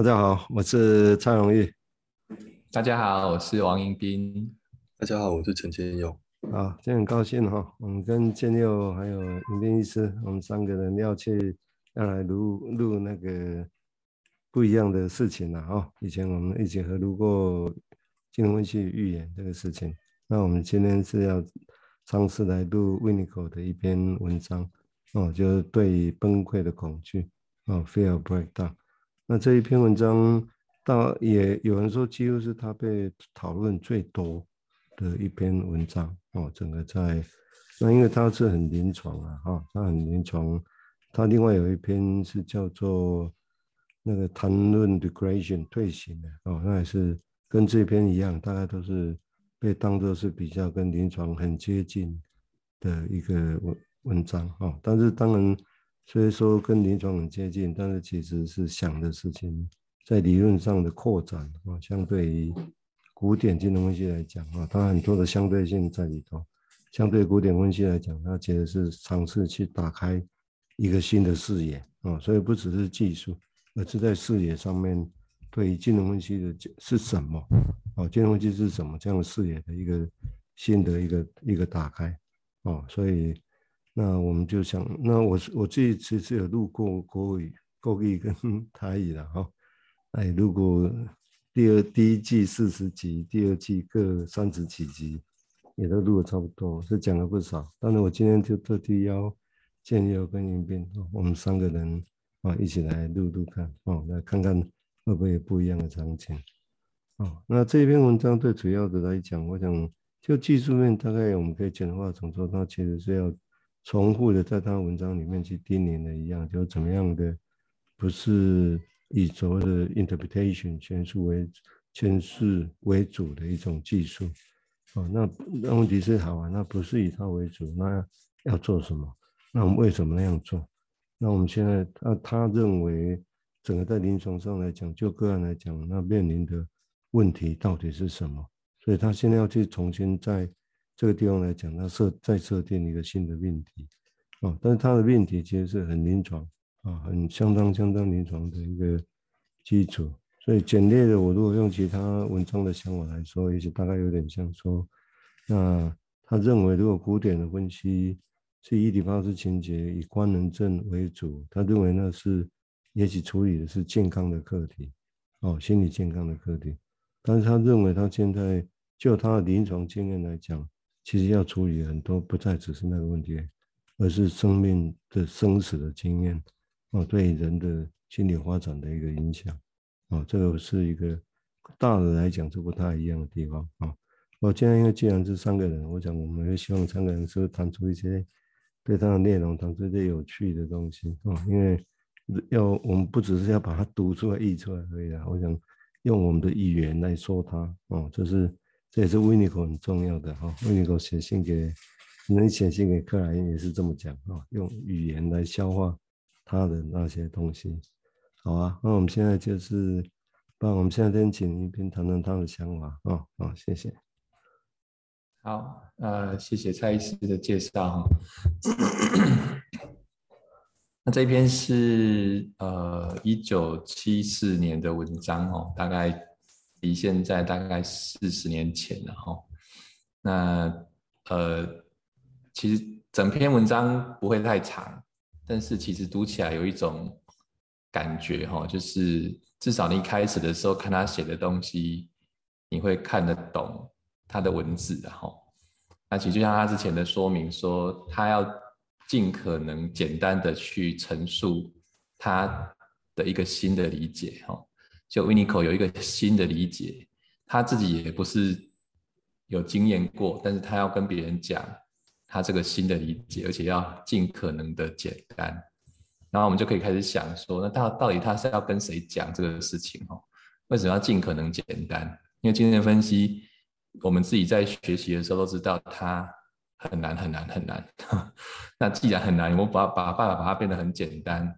大家好，我是蔡荣裕。大家好，我是王迎宾。大家好，我是陈建佑。啊，今天很高兴哈，我们跟建佑还有迎宾医师，我们三个人要去要来录录那个不一样的事情了哈。以前我们一起合录过金融分析预言这个事情，那我们今天是要尝试来录 Winiko 的一篇文章哦，就是对崩溃的恐惧哦，Fear Breakdown。那这一篇文章，到也有人说，几乎是他被讨论最多的一篇文章哦。整个在那，因为他是很临床啊，哈，他很临床。他另外有一篇是叫做那个谈论 regression 退行的哦，那也是跟这篇一样，大概都是被当作是比较跟临床很接近的一个文文章哦。但是当然。所以说跟临床很接近，但是其实是想的事情在理论上的扩展啊，相对于古典金融分析来讲啊，它很多的相对性在里头。相对古典分析来讲，它其实是尝试去打开一个新的视野啊，所以不只是技术，而是在视野上面对于金融分析的是什么啊，金融分析是什么这样的视野的一个新的一个一个打开啊，所以。那我们就想，那我我这一次是有录过国语、国语跟台语了哈，哎，录过第二第一季四十集，第二季各三十几集，也都录的差不多，是讲了不少。但是我今天就特地邀建佑跟迎宾，我们三个人啊一起来录录看，哦，来看看会不会有不一样的场景。哦，那这篇文章最主要的来讲，我想就技术面大概我们可以简化成说，它其实是要。重复的在他文章里面去叮咛的一样，就怎么样的不是以所谓的 interpretation 诠释为诠释为主的一种技术啊？那那问题是好啊，那不是以它为主，那要做什么？那我们为什么那样做？那我们现在那他认为整个在临床上来讲，就个案来讲，那面临的问题到底是什么？所以他现在要去重新再。这个地方来讲，它设再设定一个新的命题，啊，但是它的命题其实是很临床啊，很相当相当临床的一个基础。所以简略的，我如果用其他文章的想法来说，也许大概有点像说，那他认为如果古典的分析是伊底帕斯情节以官能症为主，他认为那是也许处理的是健康的课题，哦，心理健康的课题，但是他认为他现在就他的临床经验来讲。其实要处理很多，不再只是那个问题，而是生命的生死的经验，哦，对人的心理发展的一个影响，哦，这个是一个大的来讲是不太一样的地方，啊，我今天因为既然是三个人，我想我们也希望三个人是谈出一些对他的内容，谈出一些有趣的东西，啊，因为要我们不只是要把它读出来、译出来而已啊，我想用我们的语言来说它，哦，就是。这也是 Winiko 很重要的哈，Winiko 写信给，能写信给克莱因也是这么讲啊，用语言来消化他的那些东西，好啊，那我们现在就是，那我们现在先请迎宾谈谈他的想法啊，好，谢谢。好，呃，谢谢蔡医师的介绍。那这篇是呃一九七四年的文章哦，大概。离现在大概四十年前了哈，那呃，其实整篇文章不会太长，但是其实读起来有一种感觉哈，就是至少你一开始的时候看他写的东西，你会看得懂他的文字的哈。那其实就像他之前的说明说，他要尽可能简单的去陈述他的一个新的理解哈。就 Winiko 有一个新的理解，他自己也不是有经验过，但是他要跟别人讲他这个新的理解，而且要尽可能的简单。然后我们就可以开始想说，那到到底他是要跟谁讲这个事情？哦，为什么要尽可能简单？因为经验分析，我们自己在学习的时候都知道它很难很难很难。那既然很难，我们把把办法把它变得很简单。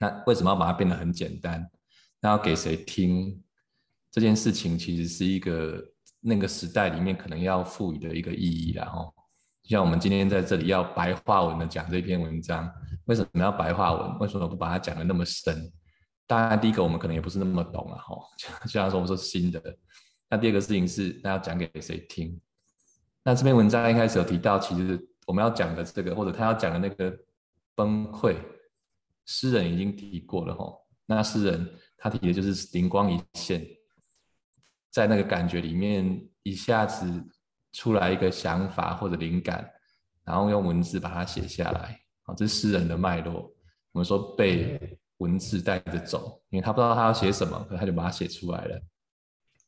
那为什么要把它变得很简单？那要给谁听这件事情，其实是一个那个时代里面可能要赋予的一个意义。然后就，像我们今天在这里要白话文的讲这篇文章，为什么要白话文？为什么不把它讲得那么深？当然第一个我们可能也不是那么懂啊，哈，就像说我们说新的。那第二个事情是，那要讲给谁听？那这篇文章一开始有提到，其实我们要讲的这个，或者他要讲的那个崩溃，诗人已经提过了，哈。那诗人他提的就是灵光一现，在那个感觉里面一下子出来一个想法或者灵感，然后用文字把它写下来，啊，这是诗人的脉络。我们说被文字带着走，因为他不知道他要写什么，可他就把它写出来了。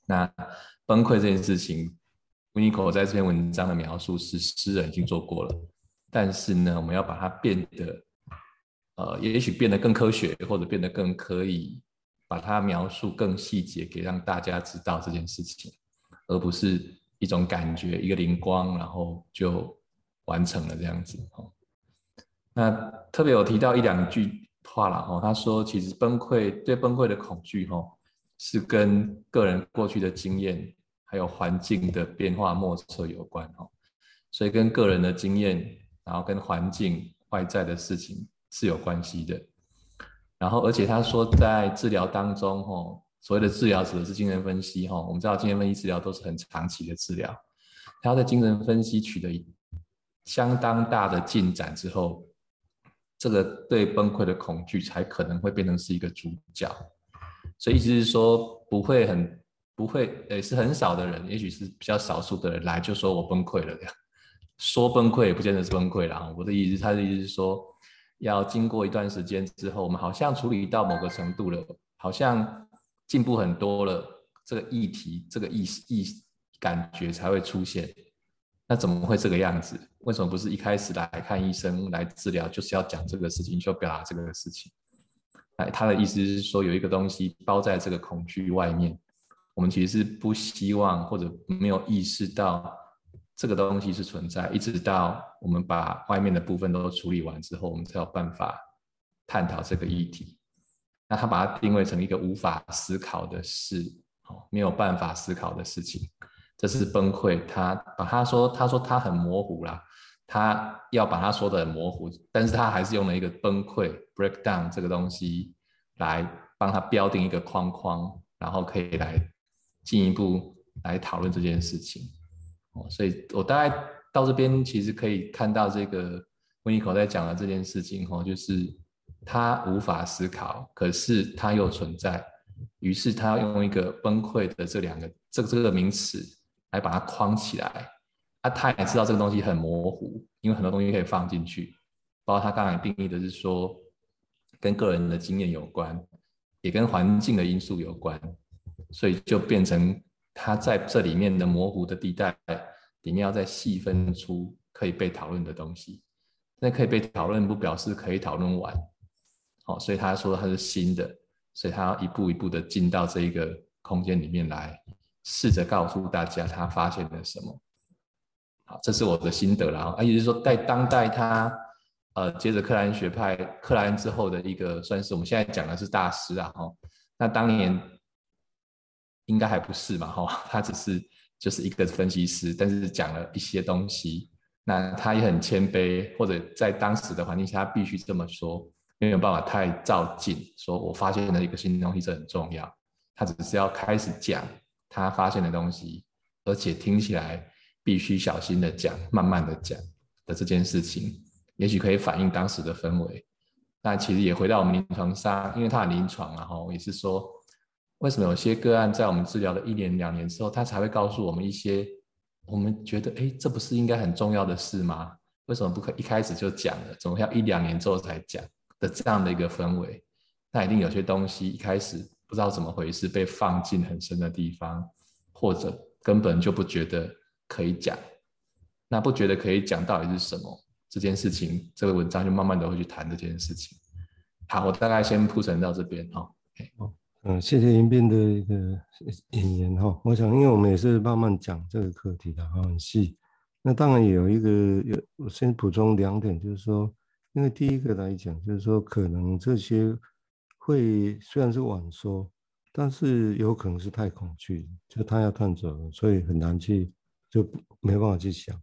那崩溃这件事情，维尼口在这篇文章的描述是诗人已经做过了，但是呢，我们要把它变得，呃，也许变得更科学，或者变得更可以把它描述更细节，给让大家知道这件事情，而不是一种感觉，一个灵光，然后就完成了这样子。那特别有提到一两句话了，哈，他说其实崩溃，对崩溃的恐惧，哈。是跟个人过去的经验，还有环境的变化莫测有关哦，所以跟个人的经验，然后跟环境外在的事情是有关系的。然后，而且他说在治疗当中，吼，所谓的治疗指的是精神分析，吼，我们知道精神分析治疗都是很长期的治疗，他在精神分析取得相当大的进展之后，这个对崩溃的恐惧才可能会变成是一个主角。所以意思是说，不会很不会，诶，是很少的人，也许是比较少数的人来就说我崩溃了这样，说崩溃也不见得是崩溃了。我的意思，他的意思是说，要经过一段时间之后，我们好像处理到某个程度了，好像进步很多了，这个议题，这个意意感觉才会出现。那怎么会这个样子？为什么不是一开始来看医生来治疗，就是要讲这个事情，就表达这个事情？哎，他的意思是说，有一个东西包在这个恐惧外面，我们其实是不希望或者没有意识到这个东西是存在，一直到我们把外面的部分都处理完之后，我们才有办法探讨这个议题。那他把它定位成一个无法思考的事，哦，没有办法思考的事情，这是崩溃。他把他说，他说他很模糊啦。他要把他说的很模糊，但是他还是用了一个崩溃 breakdown 这个东西来帮他标定一个框框，然后可以来进一步来讨论这件事情。哦，所以我大概到这边其实可以看到这个温尼口在讲的这件事情，哦，就是他无法思考，可是他又存在，于是他要用一个崩溃的这两个这这个名词来把它框起来。啊，他也知道这个东西很模糊，因为很多东西可以放进去，包括他刚才定义的是说，跟个人的经验有关，也跟环境的因素有关，所以就变成他在这里面的模糊的地带里面要再细分出可以被讨论的东西。那可以被讨论不表示可以讨论完，好，所以他说他是新的，所以他要一步一步的进到这一个空间里面来，试着告诉大家他发现了什么。好，这是我的心得啦。啊，也就是说，在当代他，呃，接着克莱恩学派，克莱恩之后的一个，算是我们现在讲的是大师啊。哈，那当年应该还不是嘛？哈，他只是就是一个分析师，但是讲了一些东西。那他也很谦卑，或者在当时的环境下，他必须这么说，没有办法太照进，说我发现了一个新东西，这很重要。他只是要开始讲他发现的东西，而且听起来。必须小心的讲，慢慢的讲的这件事情，也许可以反映当时的氛围。那其实也回到我们临床上，因为他很临床，然后也是说，为什么有些个案在我们治疗了一年、两年之后，他才会告诉我们一些我们觉得，哎，这不是应该很重要的事吗？为什么不可一开始就讲了？怎么要一两年之后才讲的这样的一个氛围？那一定有些东西一开始不知道怎么回事，被放进很深的地方，或者根本就不觉得。可以讲，那不觉得可以讲到底是什么这件事情？这个文章就慢慢的会去谈这件事情。好，我大概先铺陈到这边哈。哦，嗯，谢谢银斌的一个引言哈。我想，因为我们也是慢慢讲这个课题的哈，很细。那当然也有一个，有我先补充两点，就是说，因为第一个来讲，就是说，可能这些会虽然是晚说，但是有可能是太恐惧，就他要探索，所以很难去。就没办法去想，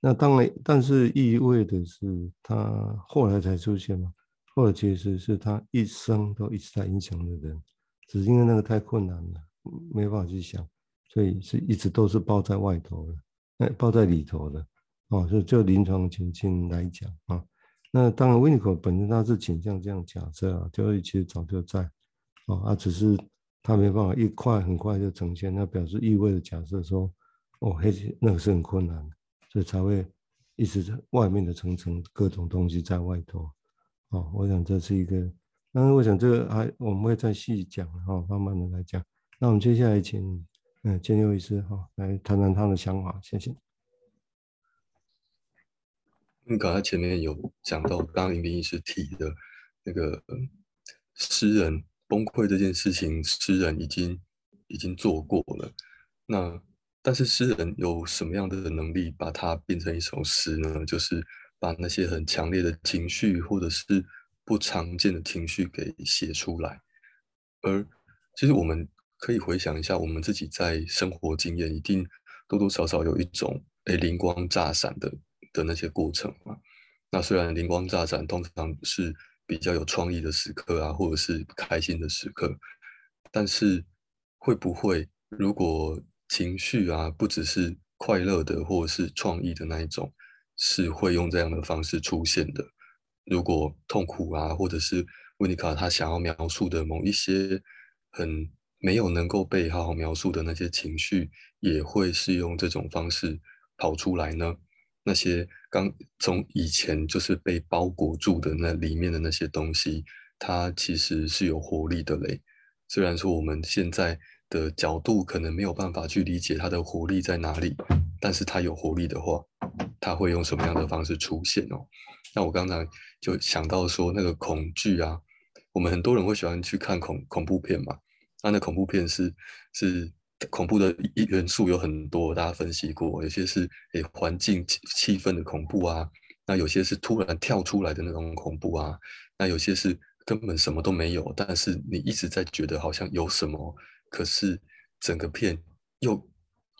那当然，但是意味的是他后来才出现嘛。或者其实是他一生都一直在影响的人，只是因为那个太困难了，没办法去想，所以是一直都是包在外头的，那包在里头的，哦，所以就临床情境来讲啊，那当然维尼口本身他是倾向这样假设啊，焦虑其实早就在，啊，啊，只是他没办法一块很快就呈现，那表示意味着假设说，哦，黑那个是很困难的，所以才会一直在外面的层层各种东西在外头。哦，我想这是一个，那我想这个还我们会再细讲哈、哦，慢慢的来讲。那我们接下来请嗯建佑医师哈、哦、来谈谈他的想法，谢谢。嗯，刚才前面有讲到，刚刚林斌医师提的那个诗人崩溃这件事情，诗人已经已经做过了。那但是诗人有什么样的能力把它变成一首诗呢？就是。把那些很强烈的情绪，或者是不常见的情绪给写出来。而其实我们可以回想一下，我们自己在生活经验，一定多多少少有一种诶灵光乍闪的的那些过程嘛。那虽然灵光乍闪通常是比较有创意的时刻啊，或者是开心的时刻，但是会不会如果情绪啊不只是快乐的，或者是创意的那一种？是会用这样的方式出现的。如果痛苦啊，或者是维尼卡他想要描述的某一些很没有能够被好好描述的那些情绪，也会是用这种方式跑出来呢？那些刚从以前就是被包裹住的那里面的那些东西，它其实是有活力的嘞。虽然说我们现在的角度可能没有办法去理解它的活力在哪里，但是它有活力的话。它会用什么样的方式出现哦？那我刚才就想到说，那个恐惧啊，我们很多人会喜欢去看恐恐怖片嘛。那那恐怖片是是恐怖的一元素有很多，大家分析过，有些是诶环境气氛的恐怖啊，那有些是突然跳出来的那种恐怖啊，那有些是根本什么都没有，但是你一直在觉得好像有什么，可是整个片又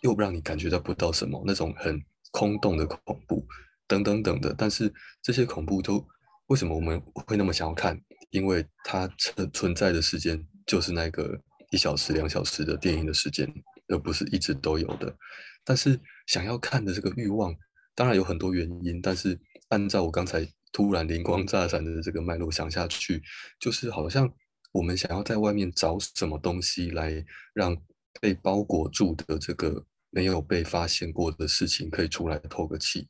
又让你感觉到不到什么，那种很。空洞的恐怖，等等等的，但是这些恐怖都为什么我们会那么想要看？因为它存存在的时间就是那个一小时、两小时的电影的时间，而不是一直都有的。但是想要看的这个欲望，当然有很多原因。但是按照我刚才突然灵光乍闪的这个脉络想下去，就是好像我们想要在外面找什么东西来让被包裹住的这个。没有被发现过的事情可以出来透个气，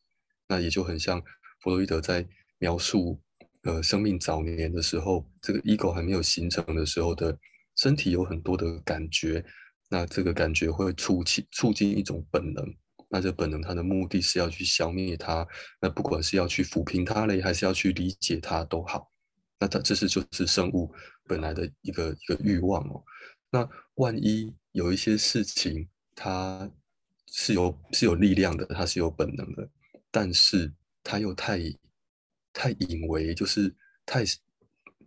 那也就很像弗洛伊德在描述呃生命早年的时候，这个 ego 还没有形成的时候的身体有很多的感觉，那这个感觉会促进促进一种本能，那这本能它的目的是要去消灭它，那不管是要去抚平它嘞，还是要去理解它都好，那它这是就是生物本来的一个一个欲望哦。那万一有一些事情它是有是有力量的，它是有本能的，但是它又太太隐微，就是太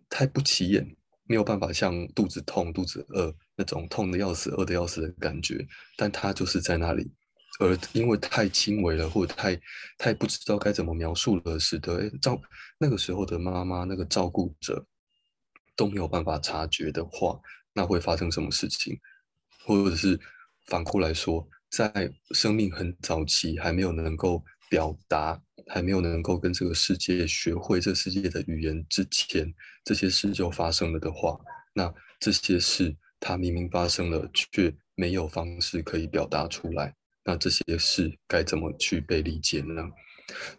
太不起眼，没有办法像肚子痛、肚子饿那种痛得要死、饿得要死的感觉，但它就是在那里，而因为太轻微了，或者太太不知道该怎么描述了，使得诶照那个时候的妈妈那个照顾者都没有办法察觉的话，那会发生什么事情？或者是反过来说？在生命很早期，还没有能够表达，还没有能够跟这个世界学会这世界的语言之前，这些事就发生了的话，那这些事它明明发生了，却没有方式可以表达出来，那这些事该怎么去被理解呢？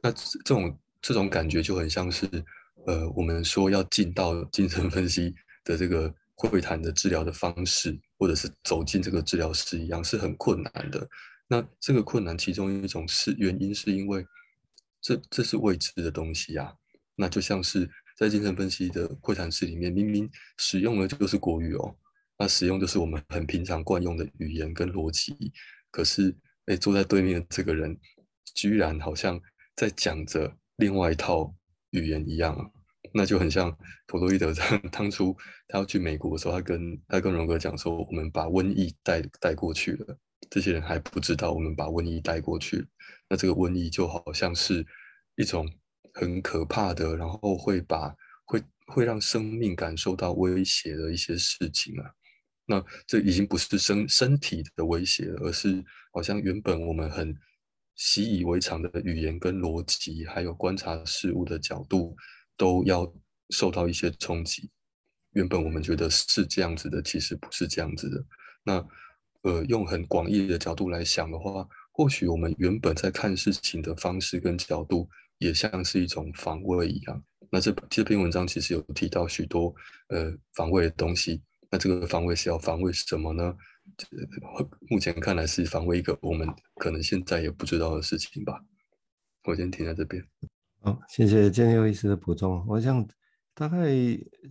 那这种这种感觉就很像是，呃，我们说要进到精神分析的这个。会谈的治疗的方式，或者是走进这个治疗室一样，是很困难的。那这个困难，其中一种是原因，是因为这这是未知的东西啊。那就像是在精神分析的会谈室里面，明明使用的就是国语哦，那使用就是我们很平常惯用的语言跟逻辑，可是哎，坐在对面的这个人，居然好像在讲着另外一套语言一样。那就很像弗洛伊德在 当初他要去美国的时候，他跟他跟荣格讲说，我们把瘟疫带带过去了，这些人还不知道我们把瘟疫带过去。那这个瘟疫就好像是一种很可怕的，然后会把会会让生命感受到威胁的一些事情啊。那这已经不是身身体的威胁，而是好像原本我们很习以为常的语言跟逻辑，还有观察事物的角度，都要受到一些冲击。原本我们觉得是这样子的，其实不是这样子的。那呃，用很广义的角度来想的话，或许我们原本在看事情的方式跟角度，也像是一种防卫一样。那这这篇文章其实有提到许多呃防卫的东西。那这个防卫是要防卫什么呢？目前看来是防卫一个我们可能现在也不知道的事情吧。我先停在这边。好，谢谢建佑医师的补充。我想大概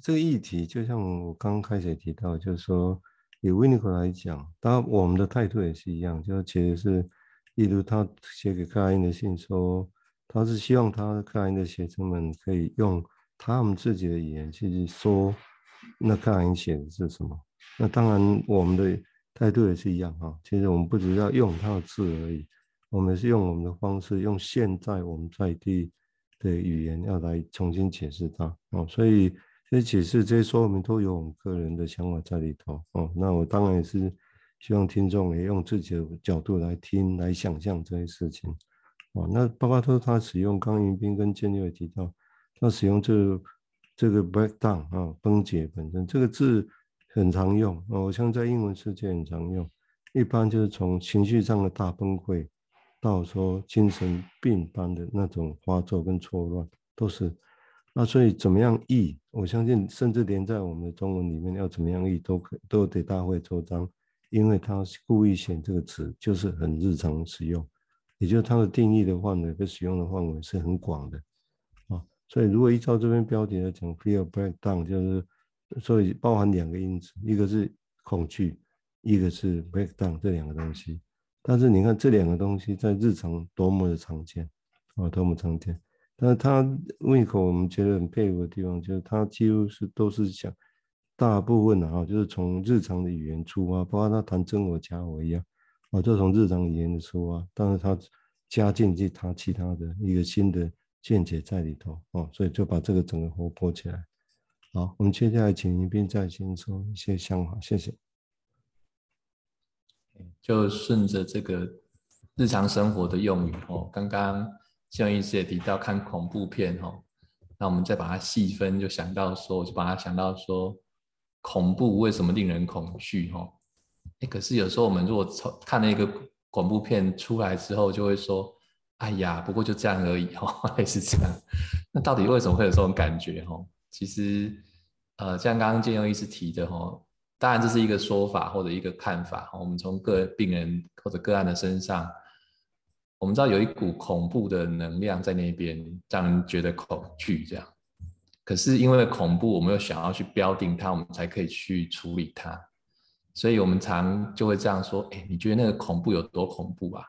这个议题，就像我刚开始提到，就是说以 w i n i c o 来讲，当然我们的态度也是一样，就其实是，例如他写给克莱因的信说，他是希望他克莱因的学生们可以用他们自己的语言去说。那克莱因写的是什么？那当然，我们的态度也是一样哈。其实我们不只要用他的字而已，我们是用我们的方式，用现在我们在地的语言要来重新解释它哦。所以这些解释、这些说明都有我们个人的想法在里头哦。那我当然也是希望听众也用自己的角度来听、来想象这些事情哦。那包括说他使用，刚云彬跟建佑也提到，他使用这。这个 breakdown 啊，崩解本身这个字很常用啊，我像在英文世界很常用，一般就是从情绪上的大崩溃，到说精神病般的那种发作跟错乱，都是。那所以怎么样译？我相信甚至连在我们的中文里面要怎么样译都可都得大费周章，因为他故意选这个词，就是很日常使用，也就是它的定义的范围跟使用的范围是很广的。所以，如果依照这篇标题来讲，fear breakdown 就是，所以包含两个因子，一个是恐惧，一个是 breakdown 这两个东西。但是你看这两个东西在日常多么的常见啊，多么常见。但是他胃口我们觉得很佩服的地方，就是他几乎是都是讲大部分的啊，就是从日常的语言出发，包括他谈真我假我一样啊，就从日常语言的出发，但是他加进去他其他的一个新的。见解在里头哦，所以就把这个整个活泼起来。好，我们接下来请云彬再先说一些想法，谢谢。就顺着这个日常生活的用语哦，刚刚建佑医师也提到看恐怖片哦，那我们再把它细分，就想到说，我就把它想到说，恐怖为什么令人恐惧？哦，哎，可是有时候我们如果从看了一个恐怖片出来之后，就会说。哎呀，不过就这样而已哈，还是这样。那到底为什么会有这种感觉哈？其实，呃，像刚刚建佑医师提的哈，当然这是一个说法或者一个看法。我们从个病人或者个案的身上，我们知道有一股恐怖的能量在那边，让人觉得恐惧这样。可是因为恐怖，我们又想要去标定它，我们才可以去处理它。所以我们常就会这样说：哎，你觉得那个恐怖有多恐怖啊？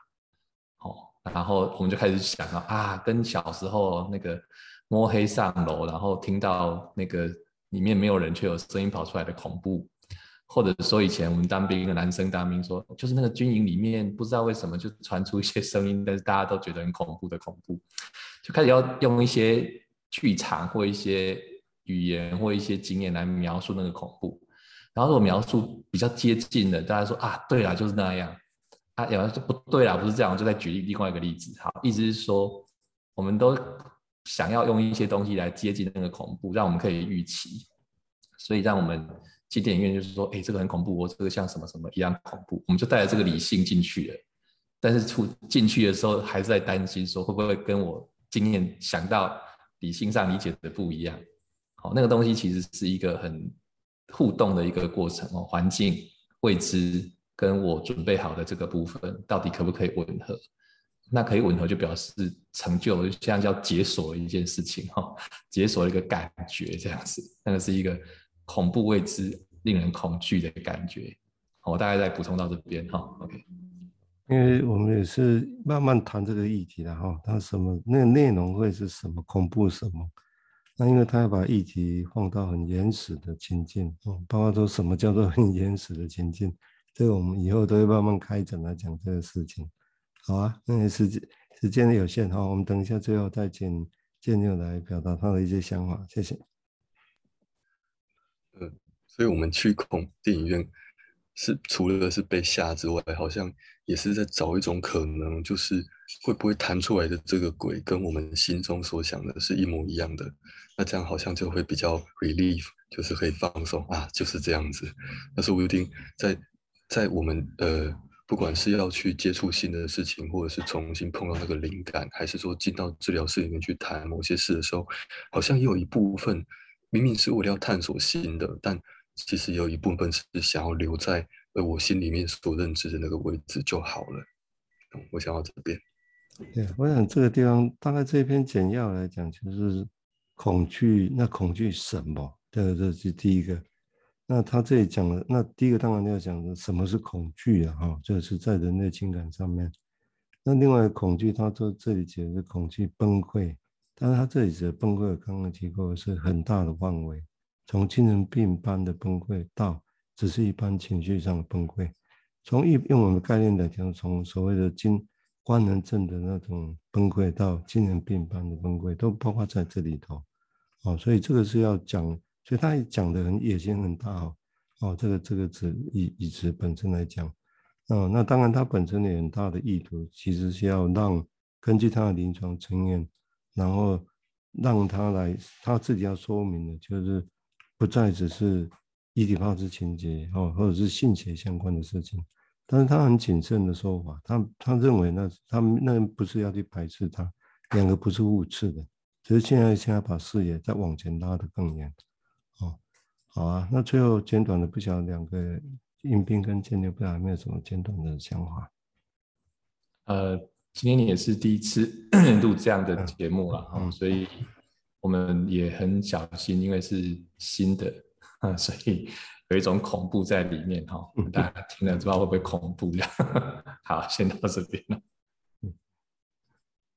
然后我们就开始想到啊，跟小时候那个摸黑上楼，然后听到那个里面没有人却有声音跑出来的恐怖，或者说以前我们当兵的男生当兵说，就是那个军营里面不知道为什么就传出一些声音，但是大家都觉得很恐怖的恐怖，就开始要用一些剧场或一些语言或一些经验来描述那个恐怖，然后如果描述比较接近的，大家说啊，对啦，就是那样。啊，有人说不对啦，不是这样，我就再举另外一个例子。好，意思是说，我们都想要用一些东西来接近那个恐怖，让我们可以预期，所以让我们进电影院就是说，哎、这个很恐怖，我这个像什么什么一样恐怖，我们就带着这个理性进去了。但是出进去的时候，还是在担心说，会不会跟我经验想到理性上理解的不一样？好，那个东西其实是一个很互动的一个过程哦，环境未知。跟我准备好的这个部分到底可不可以吻合？那可以吻合就表示成就，像叫解锁一件事情哈，解锁一个感觉这样子，那个是一个恐怖未知、令人恐惧的感觉。我大概再补充到这边哈，OK。因为我们也是慢慢谈这个议题的哈，它什么那内容会是什么恐怖什么？那因为他要把议题放到很原始的情境，哦，包括说什么叫做很原始的情境。这个我们以后都会慢慢开展来讲这个事情，好啊，那时间时间有限哈，我们等一下最后再请建佑来表达他的一些想法，谢谢。所以我们去恐电影院是除了是被吓之外，好像也是在找一种可能，就是会不会弹出来的这个鬼跟我们心中所想的是一模一样的。那这样好像就会比较 relief，就是可以放松啊，就是这样子。那说不定在在我们呃。不管是要去接触新的事情，或者是重新碰到那个灵感，还是说进到治疗室里面去谈某些事的时候，好像也有一部分明明是为了要探索新的，但其实有一部分是想要留在呃我心里面所认知的那个位置就好了。我想到这边，对，我想这个地方大概这篇简要来讲，就是恐惧。那恐惧什么？这个这是第一个。那他这里讲了，那第一个当然要讲的什么是恐惧啊？哈，这个是在人类情感上面。那另外恐惧，他说这里解释恐惧崩溃，但是他这里指的崩溃，刚刚提过是很大的范围，从精神病般的崩溃到只是一般情绪上的崩溃。从一用我们概念来讲，从所谓的精官能症的那种崩溃到精神病般的崩溃，都包括在这里头。哦，所以这个是要讲。所以他也讲的很野心很大哦，哦，这个这个词以以词本身来讲，哦，那当然他本身有很大的意图，其实是要让根据他的临床经验，然后让他来他自己要说明的，就是不再只是伊底帕斯情结哦，或者是性邪相关的事情，但是他很谨慎的说法，他他认为那他那不是要去排斥他，两个不是互斥的，只是现在现在把视野再往前拉得更远。好啊，那最后简短的不晓得两个迎宾跟建牛不知道有没有什么简短的想法？呃，今天你也是第一次录这样的节目了，嗯，所以我们也很小心，因为是新的，所以有一种恐怖在里面哈，大家听了不知道会不会恐怖这样？好，先到这边了。嗯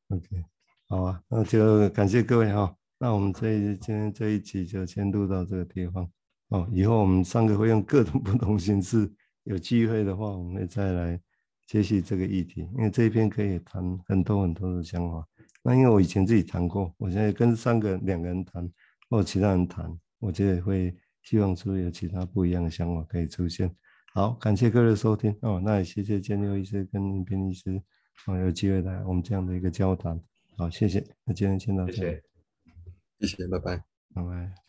，OK，好啊，那就感谢各位哈，那我们这一今天这一集就先录到这个地方。哦，以后我们三个会用各种 不同形式，有机会的话，我们会再来接续这个议题。因为这一篇可以谈很多很多的想法。那因为我以前自己谈过，我现在跟三个两个人谈，或其他人谈，我觉得会希望说有其他不一样的想法可以出现。好，感谢各位的收听哦，那也谢谢建六医师跟迎宾医师，哦，有机会来我们这样的一个交谈。好，谢谢。那今天先到这里，谢谢，谢谢，拜拜，拜拜。